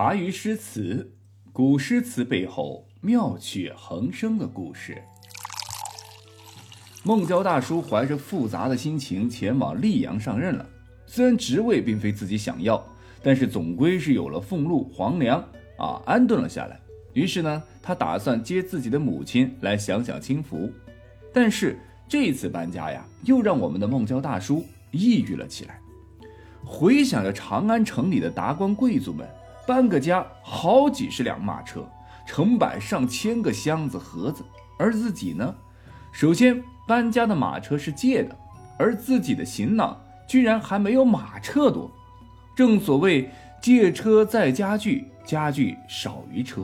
茶余诗词，古诗词背后妙趣横生的故事。孟郊大叔怀着复杂的心情前往溧阳上任了。虽然职位并非自己想要，但是总归是有了俸禄、皇粮啊，安顿了下来。于是呢，他打算接自己的母亲来享享清福。但是这次搬家呀，又让我们的孟郊大叔抑郁了起来。回想着长安城里的达官贵族们。搬个家，好几十辆马车，成百上千个箱子盒子，而自己呢？首先，搬家的马车是借的，而自己的行囊居然还没有马车多。正所谓借车载家具，家具少于车。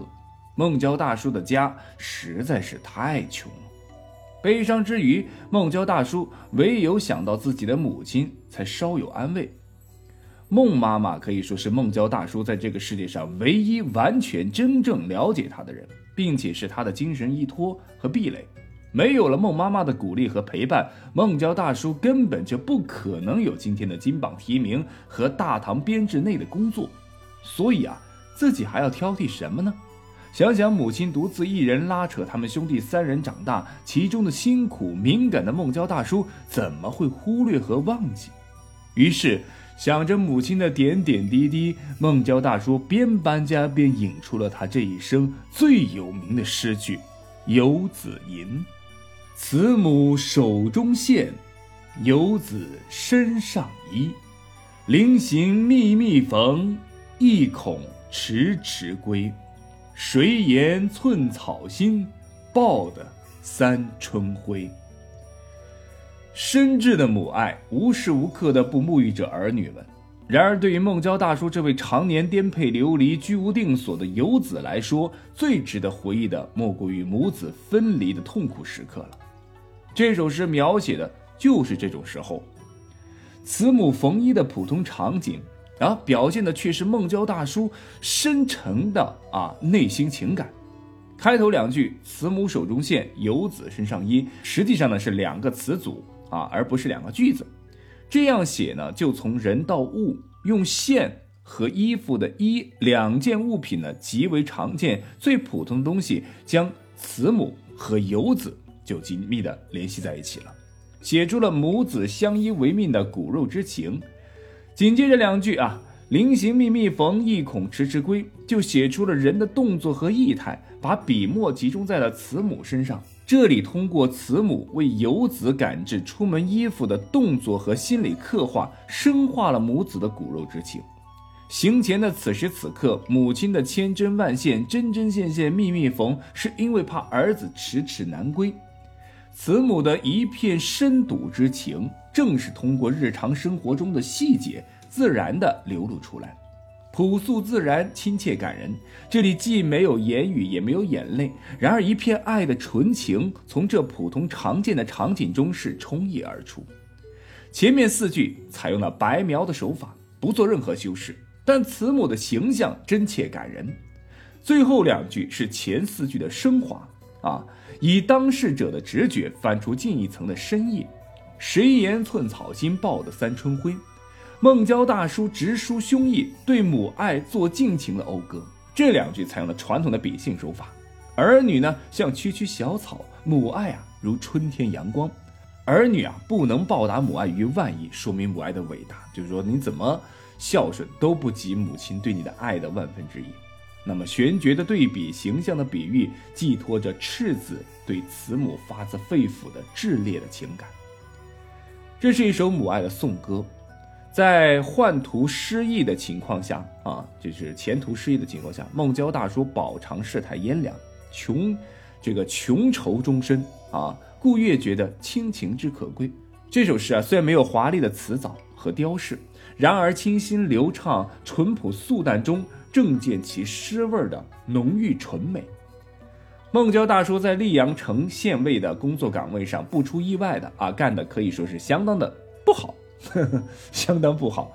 孟郊大叔的家实在是太穷了。悲伤之余，孟郊大叔唯有想到自己的母亲，才稍有安慰。孟妈妈可以说是孟郊大叔在这个世界上唯一完全真正了解他的人，并且是他的精神依托和壁垒。没有了孟妈妈的鼓励和陪伴，孟郊大叔根本就不可能有今天的金榜题名和大唐编制内的工作。所以啊，自己还要挑剔什么呢？想想母亲独自一人拉扯他们兄弟三人长大，其中的辛苦，敏感的孟郊大叔怎么会忽略和忘记？于是。想着母亲的点点滴滴，孟郊大叔边搬家边引出了他这一生最有名的诗句《游子吟》：“慈母手中线，游子身上衣。临行密密缝，意恐迟迟归。谁言寸草心，报得三春晖。”深挚的母爱，无时无刻的不沐浴着儿女们。然而，对于孟郊大叔这位常年颠沛流离、居无定所的游子来说，最值得回忆的莫过于母子分离的痛苦时刻了。这首诗描写的就是这种时候，慈母缝衣的普通场景，啊，表现的却是孟郊大叔深沉的啊内心情感。开头两句“慈母手中线，游子身上衣”，实际上呢是两个词组。啊，而不是两个句子，这样写呢，就从人到物，用线和衣服的衣两件物品呢，极为常见、最普通的东西，将慈母和游子就紧密的联系在一起了，写出了母子相依为命的骨肉之情。紧接着两句啊，临行密密缝，意恐迟迟归，就写出了人的动作和意态，把笔墨集中在了慈母身上。这里通过慈母为游子赶制出门衣服的动作和心理刻画，深化了母子的骨肉之情。行前的此时此刻，母亲的千针万线、针针线线、密密缝，是因为怕儿子迟迟难归。慈母的一片深笃之情，正是通过日常生活中的细节，自然地流露出来。朴素自然、亲切感人，这里既没有言语，也没有眼泪，然而一片爱的纯情从这普通常见的场景中是冲溢而出。前面四句采用了白描的手法，不做任何修饰，但慈母的形象真切感人。最后两句是前四句的升华啊，以当事者的直觉翻出近一层的深意。谁言寸草心，报得三春晖。孟郊大叔直抒胸臆，对母爱做尽情的讴歌。这两句采用了传统的比兴手法。儿女呢，像区区小草；母爱啊，如春天阳光。儿女啊，不能报答母爱于万亿，说明母爱的伟大。就是说，你怎么孝顺都不及母亲对你的爱的万分之一。那么，玄绝的对比，形象的比喻，寄托着赤子对慈母发自肺腑的炽烈的情感。这是一首母爱的颂歌。在宦途失意的情况下啊，就是前途失意的情况下，孟郊大叔饱尝世态炎凉，穷，这个穷愁终身啊，故越觉得亲情之可贵。这首诗啊，虽然没有华丽的辞藻和雕饰，然而清新流畅、淳朴素淡中，正见其诗味的浓郁纯美。孟郊大叔在溧阳城县尉的工作岗位上，不出意外的啊，干的可以说是相当的不好。呵呵，相当不好。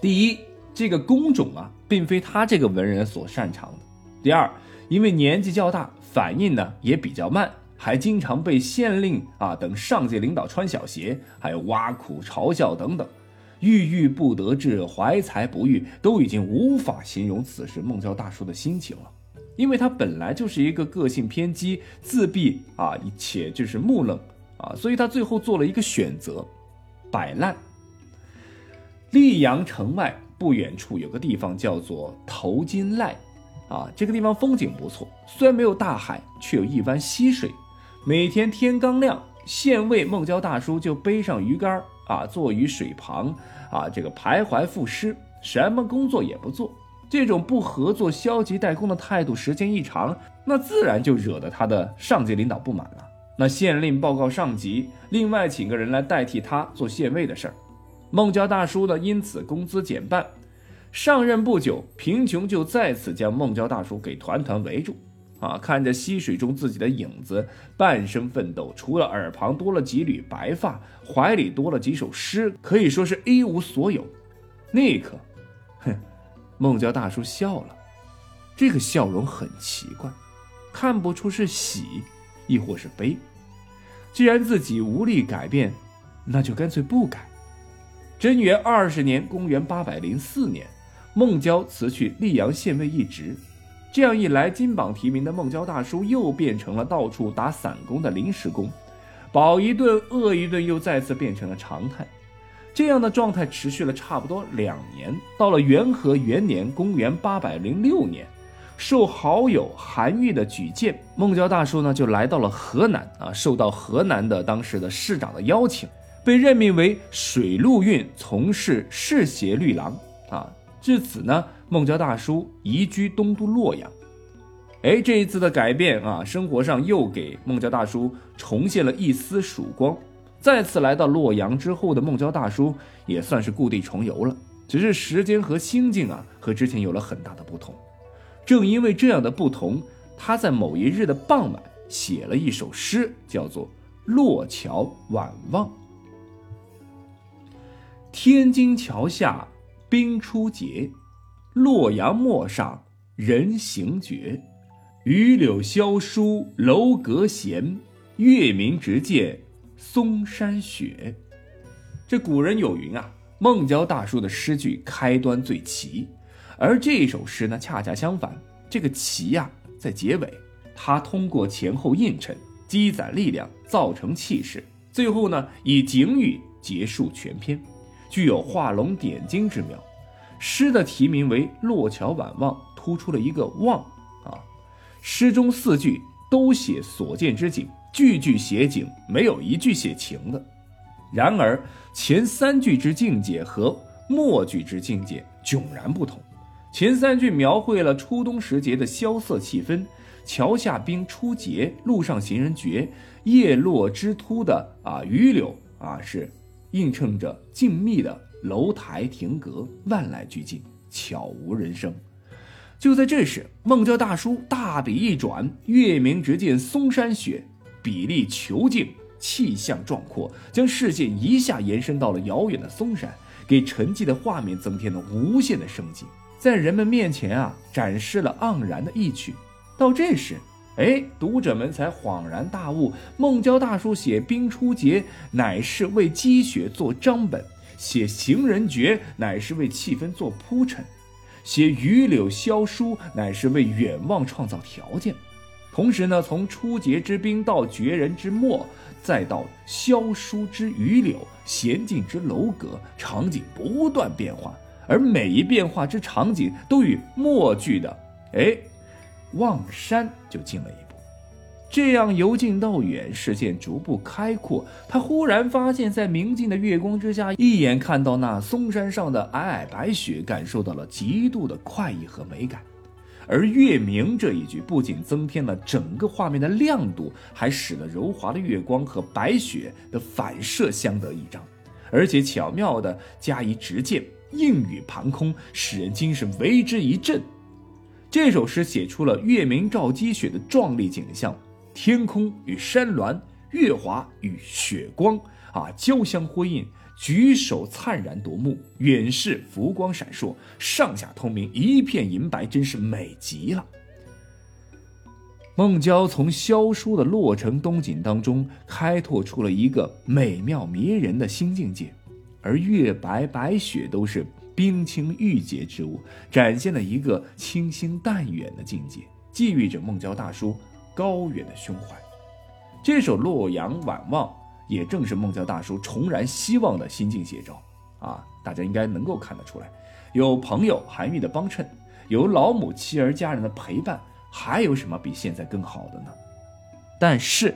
第一，这个工种啊，并非他这个文人所擅长的。第二，因为年纪较大，反应呢也比较慢，还经常被县令啊等上级领导穿小鞋，还有挖苦嘲笑等等。郁郁不得志、怀才不遇，都已经无法形容此时孟郊大叔的心情了。因为他本来就是一个个性偏激、自闭啊，且就是木愣啊，所以他最后做了一个选择，摆烂。溧阳城外不远处有个地方叫做头巾赖，啊，这个地方风景不错，虽然没有大海，却有一湾溪水。每天天刚亮，县尉孟郊大叔就背上鱼竿啊，坐于水旁啊，这个徘徊赋诗，什么工作也不做。这种不合作、消极怠工的态度，时间一长，那自然就惹得他的上级领导不满了。那县令报告上级，另外请个人来代替他做县尉的事儿。孟郊大叔呢，因此工资减半。上任不久，贫穷就再次将孟郊大叔给团团围住。啊，看着溪水中自己的影子，半生奋斗，除了耳旁多了几缕白发，怀里多了几首诗，可以说是一无所有。那一刻，哼，孟郊大叔笑了，这个笑容很奇怪，看不出是喜，亦或是悲。既然自己无力改变，那就干脆不改。贞元二十年，公元八百零四年，孟郊辞去溧阳县尉一职。这样一来，金榜题名的孟郊大叔又变成了到处打散工的临时工，饱一顿饿一顿，又再次变成了常态。这样的状态持续了差不多两年。到了元和元年（公元806年），受好友韩愈的举荐，孟郊大叔呢就来到了河南啊，受到河南的当时的市长的邀请，被任命为水陆运从事侍协律郎啊。至此呢。孟郊大叔移居东都洛阳，哎，这一次的改变啊，生活上又给孟郊大叔重现了一丝曙光。再次来到洛阳之后的孟郊大叔也算是故地重游了，只是时间和心境啊，和之前有了很大的不同。正因为这样的不同，他在某一日的傍晚写了一首诗，叫做《洛桥晚望》。天津桥下冰初结。洛阳陌上人行绝，榆柳萧疏楼阁闲，月明直见嵩山雪。这古人有云啊，孟郊大叔的诗句开端最奇，而这首诗呢，恰恰相反，这个奇呀在结尾，他通过前后映衬，积攒力量，造成气势，最后呢以景语结束全篇，具有画龙点睛之妙。诗的题名为《洛桥晚望》，突出了一个“望”啊。诗中四句都写所见之景，句句写景，没有一句写情的。然而前三句之境界和末句之境界迥然不同。前三句描绘了初冬时节的萧瑟气氛，桥下冰初结，路上行人绝，叶落枝秃的啊榆柳啊是映衬着静谧的。楼台亭阁，万籁俱静，悄无人声。就在这时，孟郊大叔大笔一转，月明直见嵩山雪，比例遒劲，气象壮阔，将视线一下延伸到了遥远的嵩山，给沉寂的画面增添了无限的生机，在人们面前啊，展示了盎然的意趣。到这时，哎，读者们才恍然大悟：孟郊大叔写冰初结，乃是为积雪做章本。写行人绝，乃是为气氛做铺陈；写榆柳萧疏，乃是为远望创造条件。同时呢，从初结之冰到绝人之墨，再到萧疏之榆柳、闲静之楼阁，场景不断变化，而每一变化之场景都与末句的“哎，望山”就近了一步。这样由近到远，视线逐步开阔。他忽然发现，在明净的月光之下，一眼看到那嵩山上的皑皑白雪，感受到了极度的快意和美感。而“月明”这一句，不仅增添了整个画面的亮度，还使得柔滑的月光和白雪的反射相得益彰，而且巧妙地加以直见，映于盘空，使人精神为之一振。这首诗写出了月明照积雪的壮丽景象。天空与山峦，月华与雪光啊，交相辉映，举手灿然夺目，远视浮光闪烁，上下通明，一片银白，真是美极了。孟郊从萧疏的洛城冬景当中开拓出了一个美妙迷人的新境界，而月白白雪都是冰清玉洁之物，展现了一个清新淡远的境界，寄寓着孟郊大叔高远的胸怀。这首《洛阳晚望》也正是孟郊大叔重燃希望的心境写照啊！大家应该能够看得出来，有朋友韩愈的帮衬，有老母妻儿家人的陪伴，还有什么比现在更好的呢？但是，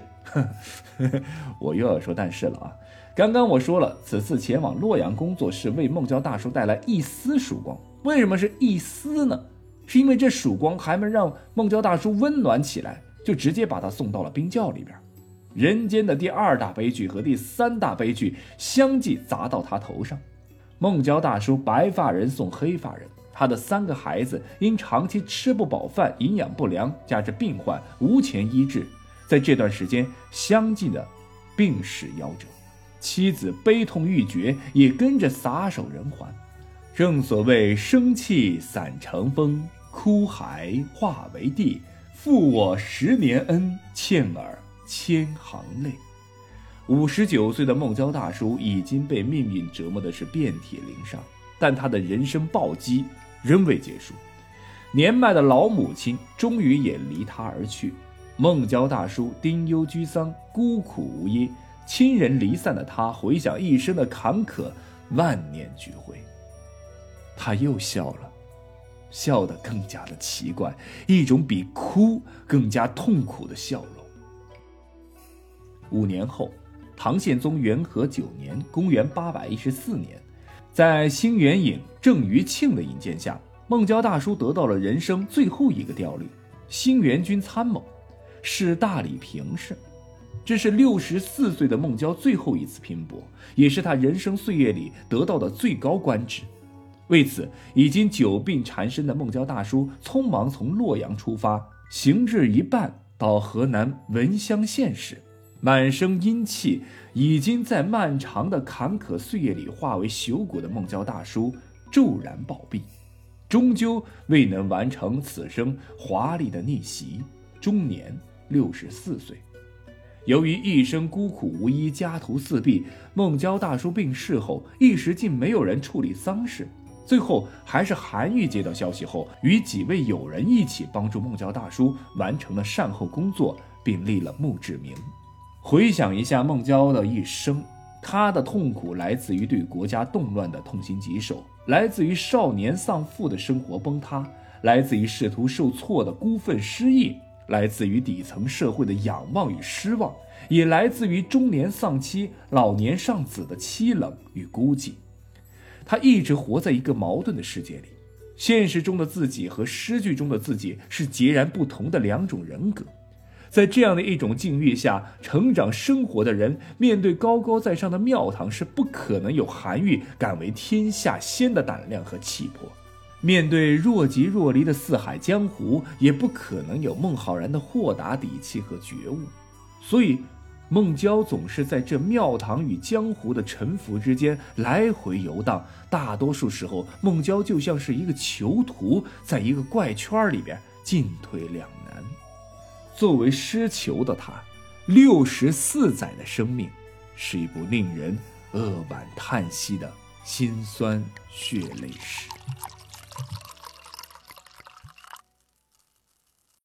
我又要说但是了啊！刚刚我说了，此次前往洛阳工作是为孟郊大叔带来一丝曙光。为什么是一丝呢？是因为这曙光还没让孟郊大叔温暖起来，就直接把他送到了冰窖里边。人间的第二大悲剧和第三大悲剧相继砸到他头上。孟郊大叔白发人送黑发人，他的三个孩子因长期吃不饱饭、营养不良，加之病患无钱医治。在这段时间，相继的病逝夭折，妻子悲痛欲绝，也跟着撒手人寰。正所谓生气散成风，哭骸化为地。负我十年恩，欠尔千行泪。五十九岁的孟郊大叔已经被命运折磨的是遍体鳞伤，但他的人生暴击仍未结束。年迈的老母亲终于也离他而去。孟郊大叔丁忧居丧，孤苦无依，亲人离散的他回想一生的坎坷，万念俱灰。他又笑了，笑得更加的奇怪，一种比哭更加痛苦的笑容。五年后，唐宪宗元和九年（公元814年），在辛元尹郑余庆的引荐下，孟郊大叔得到了人生最后一个调令——兴元军参谋。是大理平氏，这是六十四岁的孟郊最后一次拼搏，也是他人生岁月里得到的最高官职。为此，已经久病缠身的孟郊大叔匆忙从洛阳出发，行至一半，到河南闻乡县时，满身阴气已经在漫长的坎坷岁月里化为朽骨的孟郊大叔骤然暴毙，终究未能完成此生华丽的逆袭，终年。六十四岁，由于一生孤苦无依、家徒四壁，孟郊大叔病逝后，一时竟没有人处理丧事。最后，还是韩愈接到消息后，与几位友人一起帮助孟郊大叔完成了善后工作，并立了墓志铭。回想一下孟郊的一生，他的痛苦来自于对国家动乱的痛心疾首，来自于少年丧父的生活崩塌，来自于仕途受挫的孤愤失意。来自于底层社会的仰望与失望，也来自于中年丧妻、老年丧子的凄冷与孤寂。他一直活在一个矛盾的世界里，现实中的自己和诗句中的自己是截然不同的两种人格。在这样的一种境遇下成长生活的人，面对高高在上的庙堂，是不可能有韩愈敢为天下先的胆量和气魄。面对若即若离的四海江湖，也不可能有孟浩然的豁达底气和觉悟，所以孟郊总是在这庙堂与江湖的沉浮之间来回游荡。大多数时候，孟郊就像是一个囚徒，在一个怪圈里边进退两难。作为失囚的他，六十四载的生命，是一部令人扼腕叹息的辛酸血泪史。